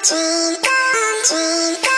Dream on, dream on.